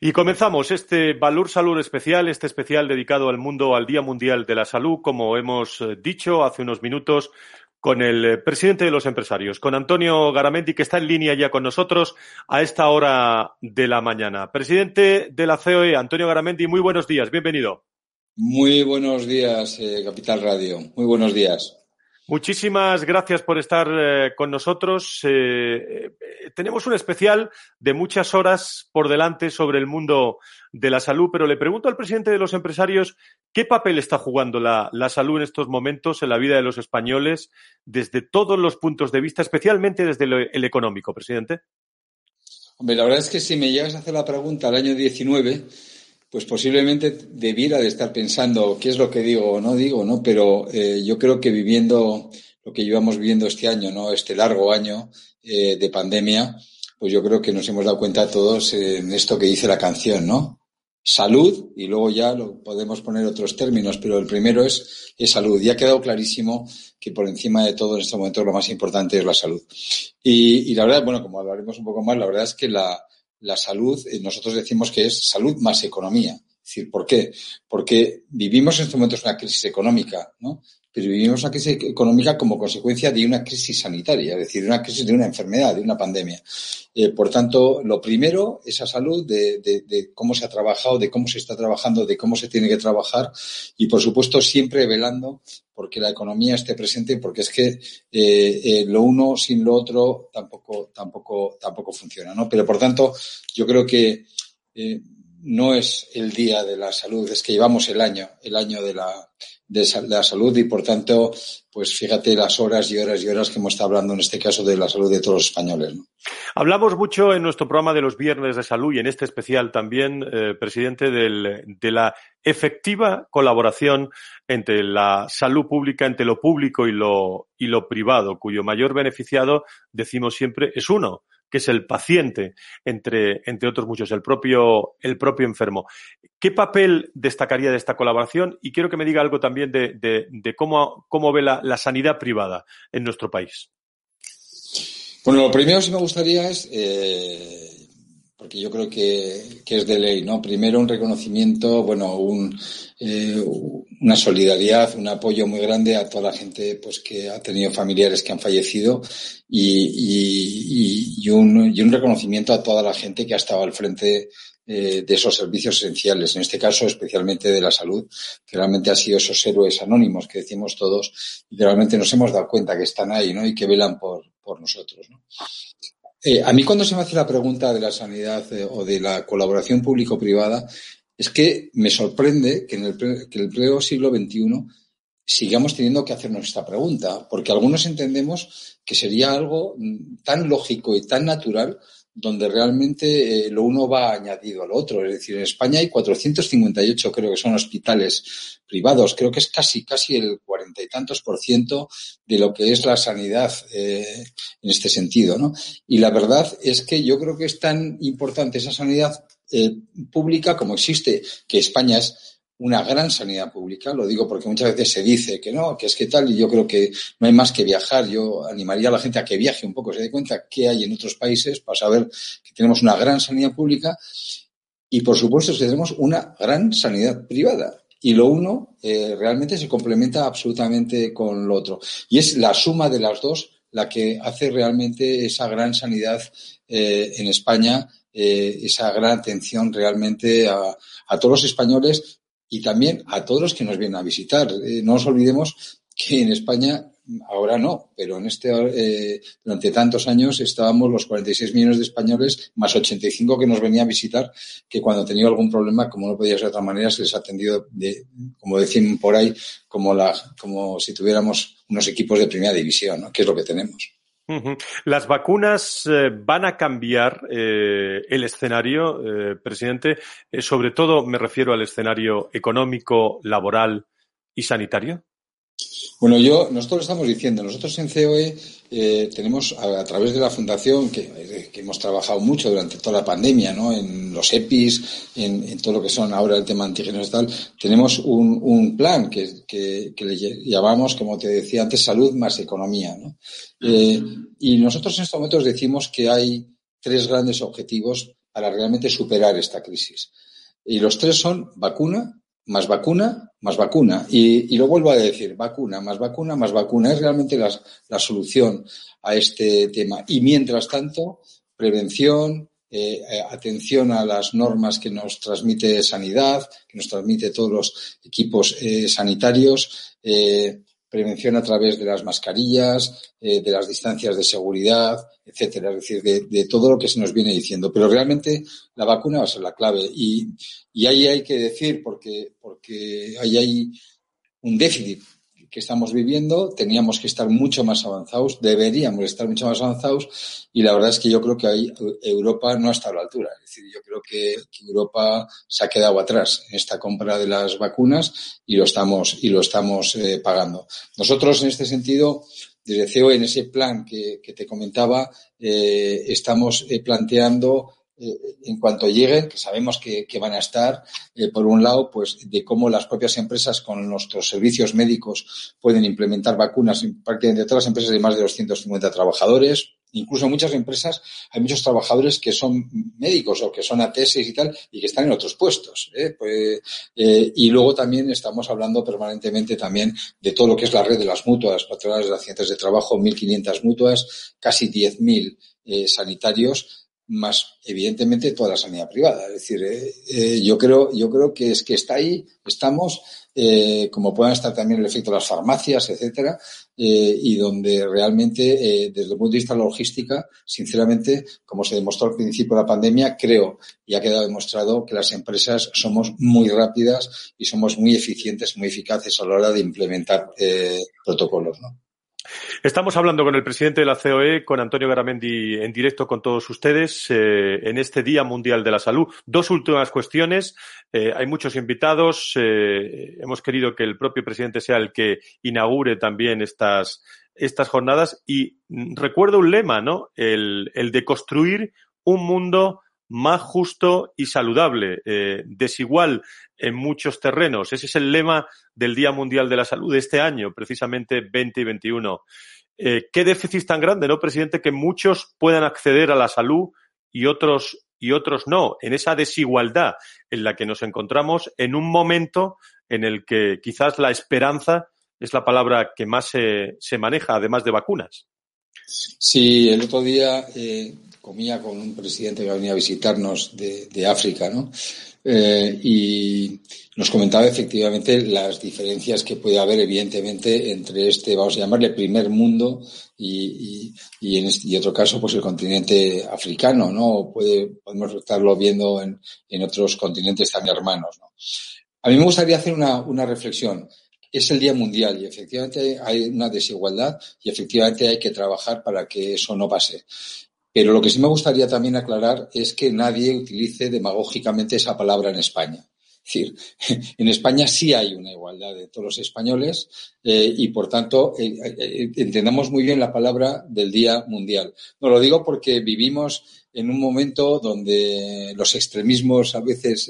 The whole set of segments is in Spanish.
Y comenzamos este Valor Salud especial, este especial dedicado al mundo, al Día Mundial de la Salud, como hemos eh, dicho hace unos minutos, con el eh, presidente de los empresarios, con Antonio Garamendi, que está en línea ya con nosotros a esta hora de la mañana. Presidente de la COE, Antonio Garamendi, muy buenos días, bienvenido. Muy buenos días, eh, Capital Radio. Muy buenos días. Muchísimas gracias por estar eh, con nosotros. Eh, eh, tenemos un especial de muchas horas por delante sobre el mundo de la salud, pero le pregunto al presidente de los empresarios qué papel está jugando la, salud en estos momentos en la vida de los españoles desde todos los puntos de vista, especialmente desde el, económico, presidente. Hombre, la verdad es que si me llegas a hacer la pregunta al año 19, pues posiblemente debiera de estar pensando qué es lo que digo o no digo, ¿no? Pero eh, yo creo que viviendo lo que llevamos viviendo este año, ¿no? Este largo año eh, de pandemia, pues yo creo que nos hemos dado cuenta todos en esto que dice la canción, ¿no? Salud, y luego ya lo podemos poner otros términos, pero el primero es, es salud. Y ha quedado clarísimo que por encima de todo en este momento lo más importante es la salud. Y, y la verdad, bueno, como hablaremos un poco más, la verdad es que la, la salud, eh, nosotros decimos que es salud más economía. Es decir, ¿por qué? Porque vivimos en estos momentos una crisis económica, ¿no? Pero vivimos una crisis económica como consecuencia de una crisis sanitaria, es decir, de una crisis de una enfermedad, de una pandemia. Eh, por tanto, lo primero, esa salud de, de, cómo se ha trabajado, de cómo se está trabajando, de cómo se tiene que trabajar y, por supuesto, siempre velando porque la economía esté presente, porque es que eh, eh, lo uno sin lo otro tampoco, tampoco, tampoco funciona, ¿no? Pero, por tanto, yo creo que no es el día de la salud, es que llevamos el año, el año de la, de la salud y por tanto, pues fíjate las horas y horas y horas que hemos estado hablando en este caso de la salud de todos los españoles. Hablamos mucho en nuestro programa de los viernes de salud y en este especial también, eh, presidente, del, de la efectiva colaboración entre la salud pública, entre lo público y lo, y lo privado, cuyo mayor beneficiado, decimos siempre, es uno, que es el paciente, entre, entre otros muchos, el propio, el propio enfermo. ¿Qué papel destacaría de esta colaboración? Y quiero que me diga algo también de, de, cómo, cómo ve la, la, sanidad privada en nuestro país. Bueno, lo primero que me gustaría es eh, porque yo creo que, que, es de ley, ¿no? Primero un reconocimiento, bueno, un, eh, una solidaridad, un apoyo muy grande a toda la gente pues que ha tenido familiares que han fallecido y, y, un, y un reconocimiento a toda la gente que ha estado al frente eh, de esos servicios esenciales, en este caso especialmente de la salud, que realmente han sido esos héroes anónimos que decimos todos y que realmente nos hemos dado cuenta que están ahí, ¿no? Y que velan por, por nosotros, ¿no? Eh, a mí cuando se me hace la pregunta de la sanidad eh, o de la colaboración público-privada, es que me sorprende que en el, que el pleno siglo XXI sigamos teniendo que hacernos esta pregunta, porque algunos entendemos que sería algo mm, tan lógico y tan natural donde realmente eh, lo uno va añadido al otro. Es decir, en España hay 458, creo que son hospitales privados. Creo que es casi, casi el cuarenta y tantos por ciento de lo que es la sanidad eh, en este sentido, ¿no? Y la verdad es que yo creo que es tan importante esa sanidad eh, pública como existe, que España es una gran sanidad pública. Lo digo porque muchas veces se dice que no, que es que tal, y yo creo que no hay más que viajar. Yo animaría a la gente a que viaje un poco, se dé cuenta qué hay en otros países para saber que tenemos una gran sanidad pública y, por supuesto, que tenemos una gran sanidad privada. Y lo uno eh, realmente se complementa absolutamente con lo otro. Y es la suma de las dos la que hace realmente esa gran sanidad eh, en España, eh, esa gran atención realmente a, a todos los españoles y también a todos los que nos vienen a visitar. Eh, no nos olvidemos que en España, ahora no, pero en este, eh, durante tantos años estábamos los 46 millones de españoles más 85 que nos venían a visitar, que cuando tenía algún problema, como no podía ser de otra manera, se les ha atendido, de, como decían por ahí, como, la, como si tuviéramos unos equipos de primera división, ¿no? que es lo que tenemos. Las vacunas eh, van a cambiar eh, el escenario, eh, presidente. sobre todo me refiero al escenario económico, laboral y sanitario. Bueno, yo, nosotros lo estamos diciendo, nosotros en COE eh, tenemos a, través de la fundación, que, que, hemos trabajado mucho durante toda la pandemia, ¿no? En los EPIs, en, todo lo que son ahora el tema antígenos y tal, tenemos un, un plan que, le llamamos, como te decía antes, salud más economía, ¿no? Eh, y nosotros en estos momentos decimos que hay tres grandes objetivos para realmente superar esta crisis. Y los tres son vacuna, más vacuna, más vacuna. Y, lo vuelvo a decir, vacuna, más vacuna, más vacuna. Es realmente la, solución a este tema. Y mientras tanto, prevención, eh, eh, atención a las normas que nos transmite sanidad, que nos transmite todos los equipos eh, sanitarios, prevención a través de las mascarillas, de las distancias de seguridad, etcétera, es decir, de, todo lo que se nos viene diciendo. Pero realmente la vacuna va a ser la clave y, y ahí hay que decir, porque, porque ahí hay un déficit que estamos viviendo, teníamos que estar mucho más avanzados, deberíamos estar mucho más avanzados y la verdad es que yo creo que ahí Europa no ha estado a la altura. Es decir, yo creo que, Europa se ha quedado atrás en esta compra de las vacunas y lo estamos, y lo estamos eh, pagando. Nosotros en este sentido, desde CEO, en ese plan que, te comentaba, eh, estamos eh, planteando en cuanto lleguen, que sabemos que, van a estar, eh, por un lado, pues de cómo las propias empresas con nuestros servicios médicos pueden implementar vacunas en prácticamente todas las empresas de más de 250 trabajadores. Incluso muchas empresas hay muchos trabajadores que son médicos o que son ATS y tal y que están en otros puestos. ¿eh? Pues, eh, y luego también estamos hablando permanentemente también de todo lo que es la red de las mutuas, patronales de accidentes de trabajo, 1.500 mutuas, casi 10.000 sanitarios más evidentemente toda la sanidad privada. Es decir, eh, eh, yo creo, yo creo que es que está ahí, estamos, eh, como puedan estar también el efecto de las farmacias, etcétera, y donde realmente, desde el punto de vista de la logística, sinceramente, como se demostró al principio de la pandemia, creo y ha quedado demostrado que las empresas somos muy rápidas y somos muy eficientes, muy eficaces a la hora de implementar protocolos, ¿no? Estamos hablando con el presidente de la COE, con Antonio Garamendi, en directo con todos ustedes eh, en este Día Mundial de la Salud. Dos últimas cuestiones. Eh, hay muchos invitados. Eh, hemos querido que el propio presidente sea el que inaugure también estas, estas jornadas. Y recuerdo un lema, ¿no? El, el de construir un mundo más justo y saludable, eh, desigual en muchos terrenos. Ese es el lema del Día Mundial de la Salud de este año, precisamente 20 y 21. Eh, ¿Qué déficit tan grande, no, presidente, que muchos puedan acceder a la salud y otros y otros no, en esa desigualdad en la que nos encontramos en un momento en el que quizás la esperanza es la palabra que más se, se maneja, además de vacunas. Sí, el otro día eh, comía con un presidente que venía a visitarnos de, África, ¿no? Eh, y nos comentaba efectivamente las diferencias que puede haber, evidentemente, entre este, vamos a llamarle, primer mundo y, y, en este, y otro caso, pues el continente africano, ¿no? Puede, podemos estarlo viendo en, en otros continentes también hermanos, ¿no? A mí me gustaría hacer una, una reflexión es el Día Mundial y efectivamente hay una desigualdad y efectivamente hay que trabajar para que eso no pase. Pero lo que sí me gustaría también aclarar es que nadie utilice demagógicamente esa palabra en España. Es decir, en España sí hay una igualdad de todos los españoles eh, y, por tanto, eh, eh, entendamos muy bien la palabra del Día Mundial. No lo digo porque vivimos en un momento donde los extremismos a veces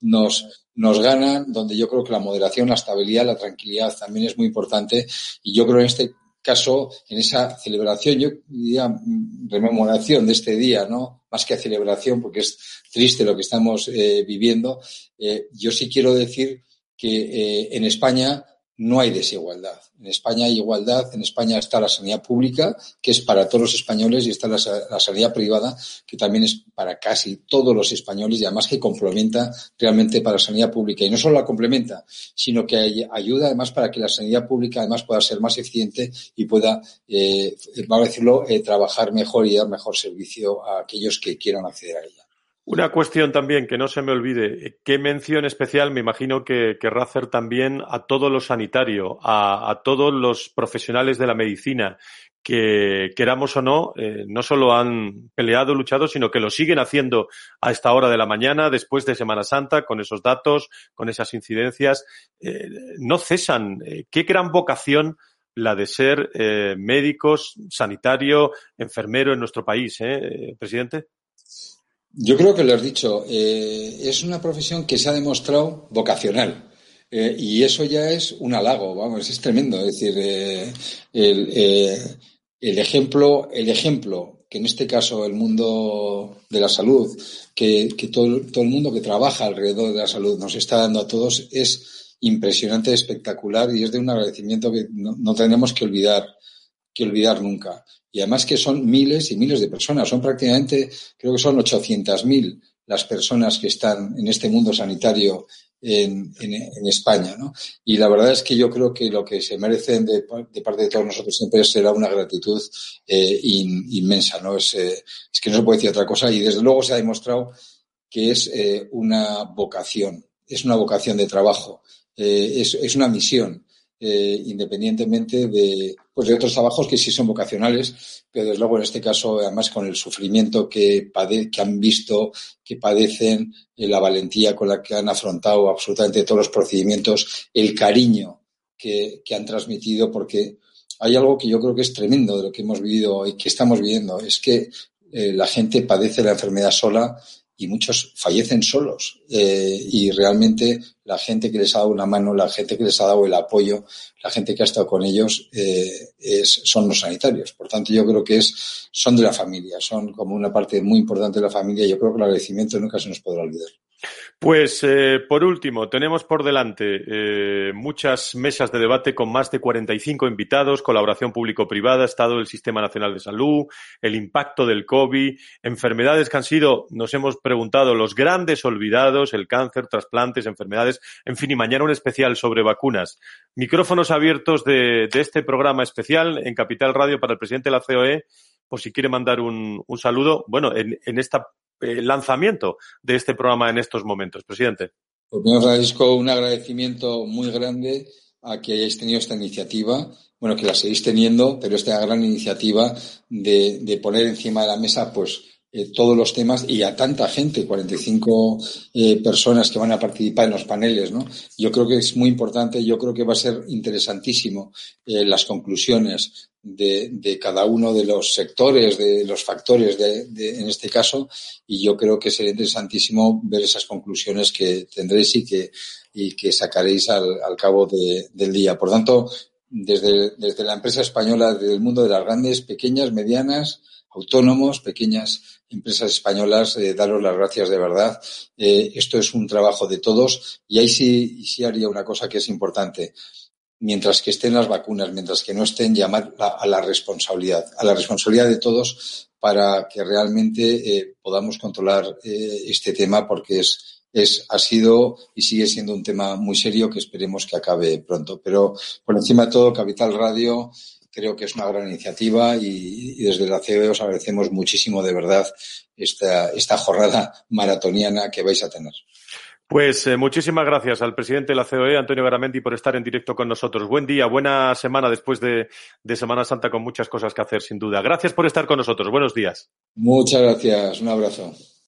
nos, nos ganan, donde yo creo que la moderación, la estabilidad, la tranquilidad también es muy importante y yo creo en este caso, en esa celebración, yo diría mm, rememoración de este día, ¿no? Más que celebración, porque es triste lo que estamos eh, viviendo, eh, yo sí quiero decir que eh, en España no hay desigualdad. En España hay igualdad, en España está la sanidad pública, que es para todos los españoles, y está la, sanidad privada, que también es para casi todos los españoles, y además que complementa realmente para la sanidad pública. Y no solo la complementa, sino que ayuda además para que la sanidad pública además pueda ser más eficiente y pueda, eh, vamos a decirlo, eh, trabajar mejor y dar mejor servicio a aquellos que quieran acceder a ella. Una cuestión también que no se me olvide. ¿Qué mención especial me imagino que querrá hacer también a todo lo sanitario, a, todos los profesionales de la medicina que, queramos o no, eh, no solo han peleado, luchado, sino que lo siguen haciendo a esta hora de la mañana, después de Semana Santa, con esos datos, con esas incidencias? Eh, no cesan. Eh, qué gran vocación la de ser médicos, sanitario, enfermero en nuestro país, ¿eh, presidente? Yo creo que lo has dicho. Eh, es una profesión que se ha demostrado vocacional. Eh, y eso ya es un halago, vamos, es tremendo. Es decir, eh, el, ejemplo, el ejemplo que en este caso el mundo de la salud, que, todo, el mundo que trabaja alrededor de la salud nos está dando a todos, es impresionante, espectacular y es de un agradecimiento que no, tenemos que olvidar, que olvidar nunca. Y además que son miles y miles de personas, son prácticamente, creo que son 800.000 las personas que están en este mundo sanitario en, en, España. ¿no? Y la verdad es que yo creo que lo que se merecen de, parte de todos nosotros siempre será una gratitud eh, inmensa. ¿no? Es, eh, es, que no se puede decir otra cosa y desde luego se ha demostrado que es eh, una vocación, es una vocación de trabajo, es, es una misión. Eh, independientemente de, pues de otros trabajos que sí son vocacionales, pero desde luego en este caso, además con el sufrimiento que, que han visto, que padecen, eh, la valentía con la que han afrontado absolutamente todos los procedimientos, el cariño que, han transmitido, porque hay algo que yo creo que es tremendo de lo que hemos vivido y que estamos viviendo, es que eh, la gente padece la enfermedad sola y muchos fallecen solos. Eh, y realmente la gente que les ha dado una mano, la gente que les ha dado el apoyo, la gente que ha estado con ellos eh, es, son los sanitarios. Por tanto, yo creo que es, son de la familia, son como una parte muy importante de la familia. Yo creo que el agradecimiento nunca se nos podrá olvidar. Pues eh, por último, tenemos por delante eh, muchas mesas de debate con más de 45 invitados, colaboración público-privada, estado del Sistema Nacional de Salud, el impacto del COVID, enfermedades que han sido, nos hemos preguntado, los grandes olvidados, el cáncer, trasplantes, enfermedades, en fin, y mañana un especial sobre vacunas. Micrófonos abiertos de, este programa especial en Capital Radio para el presidente de la COE, por si quiere mandar un, saludo, bueno, en, en esta eh, lanzamiento de este programa en estos momentos. Presidente. Pues primero, Francisco, un agradecimiento muy grande a que hayáis tenido esta iniciativa, bueno, que la seguís teniendo, pero esta gran iniciativa de, poner encima de la mesa, pues, eh, todos los temas y a tanta gente, 45 eh, personas que van a participar en los paneles, ¿no? Yo creo que es muy importante, yo creo que va a ser interesantísimo eh, las conclusiones de, de, cada uno de los sectores, de los factores de, de, en este caso, y yo creo que será interesantísimo ver esas conclusiones que tendréis y que, y que sacaréis al, al cabo del día. Por tanto, desde, desde la empresa española, desde el mundo de las grandes, pequeñas, medianas, autónomos, pequeñas empresas españolas, eh, daros las gracias de verdad. Eh, esto es un trabajo de todos y ahí sí, sí haría una cosa que es importante. Mientras que estén las vacunas, mientras que no estén, llamar a la responsabilidad, a la responsabilidad de todos para que realmente eh, podamos controlar eh, este tema porque es, es, ha sido y sigue siendo un tema muy serio que esperemos que acabe pronto. Pero por encima de todo, Capital Radio creo que es una gran iniciativa y, desde la COE os agradecemos muchísimo de verdad esta, esta jornada maratoniana que vais a tener. Pues eh, muchísimas gracias al presidente de la COE, Antonio Garamendi, por estar en directo con nosotros. Buen día, buena semana después de, de Semana Santa con muchas cosas que hacer, sin duda. Gracias por estar con nosotros. Buenos días. Muchas gracias. Un abrazo.